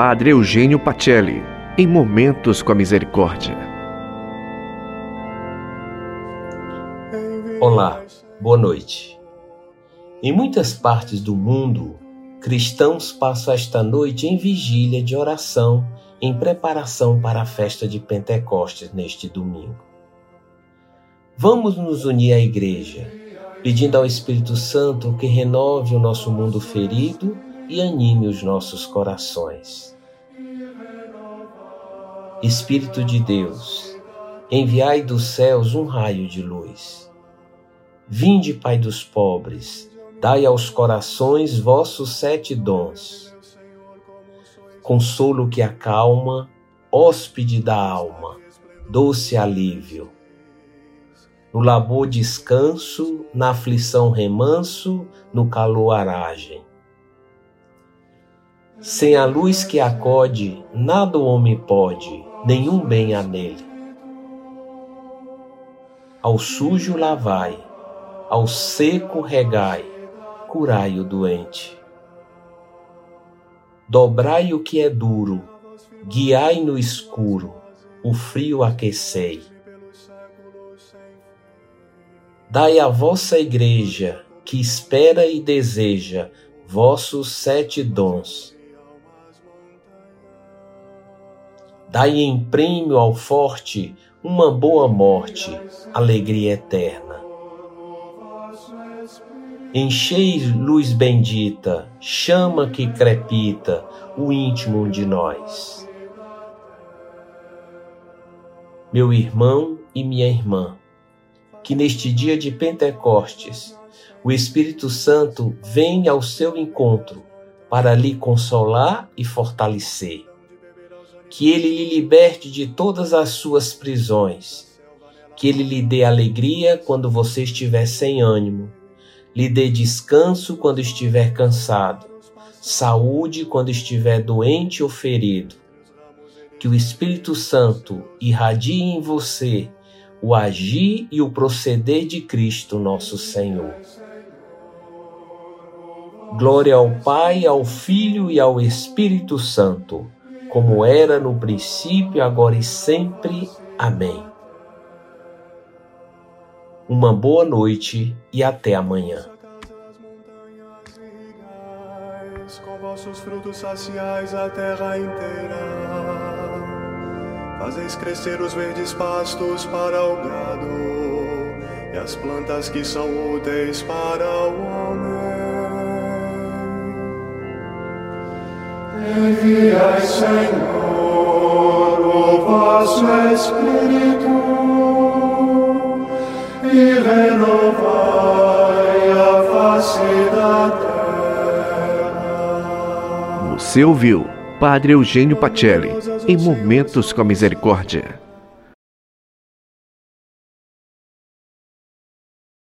Padre Eugênio Pacelli, em Momentos com a Misericórdia. Olá, boa noite. Em muitas partes do mundo, cristãos passam esta noite em vigília de oração em preparação para a festa de Pentecostes neste domingo. Vamos nos unir à Igreja, pedindo ao Espírito Santo que renove o nosso mundo ferido e anime os nossos corações. Espírito de Deus, enviai dos céus um raio de luz. Vinde, Pai dos pobres, dai aos corações vossos sete dons. Consolo que acalma, hóspede da alma, doce alívio. No labor descanso, na aflição remanso, no calor aragem sem a luz que acode, nada o homem pode, nenhum bem há nele. Ao sujo lavai, ao seco regai, curai o doente. Dobrai o que é duro, guiai no escuro, o frio aquecei. Dai à vossa igreja, que espera e deseja, vossos sete dons Dai em prêmio ao forte uma boa morte, alegria eterna. Enchei luz bendita, chama que crepita o íntimo de nós. Meu irmão e minha irmã, que neste dia de Pentecostes o Espírito Santo venha ao seu encontro para lhe consolar e fortalecer que ele lhe liberte de todas as suas prisões, que ele lhe dê alegria quando você estiver sem ânimo, lhe dê descanso quando estiver cansado, saúde quando estiver doente ou ferido. Que o Espírito Santo irradie em você o agir e o proceder de Cristo nosso Senhor. Glória ao Pai, ao Filho e ao Espírito Santo como era no princípio, agora e sempre. Amém. Uma boa noite e até amanhã. Com vossos frutos saciais a terra inteira. Fazeis crescer os verdes pastos para o gado e as plantas que são úteis para o homem. Enviai, Senhor, o vosso Espírito e renovai a face da terra. Você ouviu Padre Eugênio Pacelli em Momentos com a Misericórdia.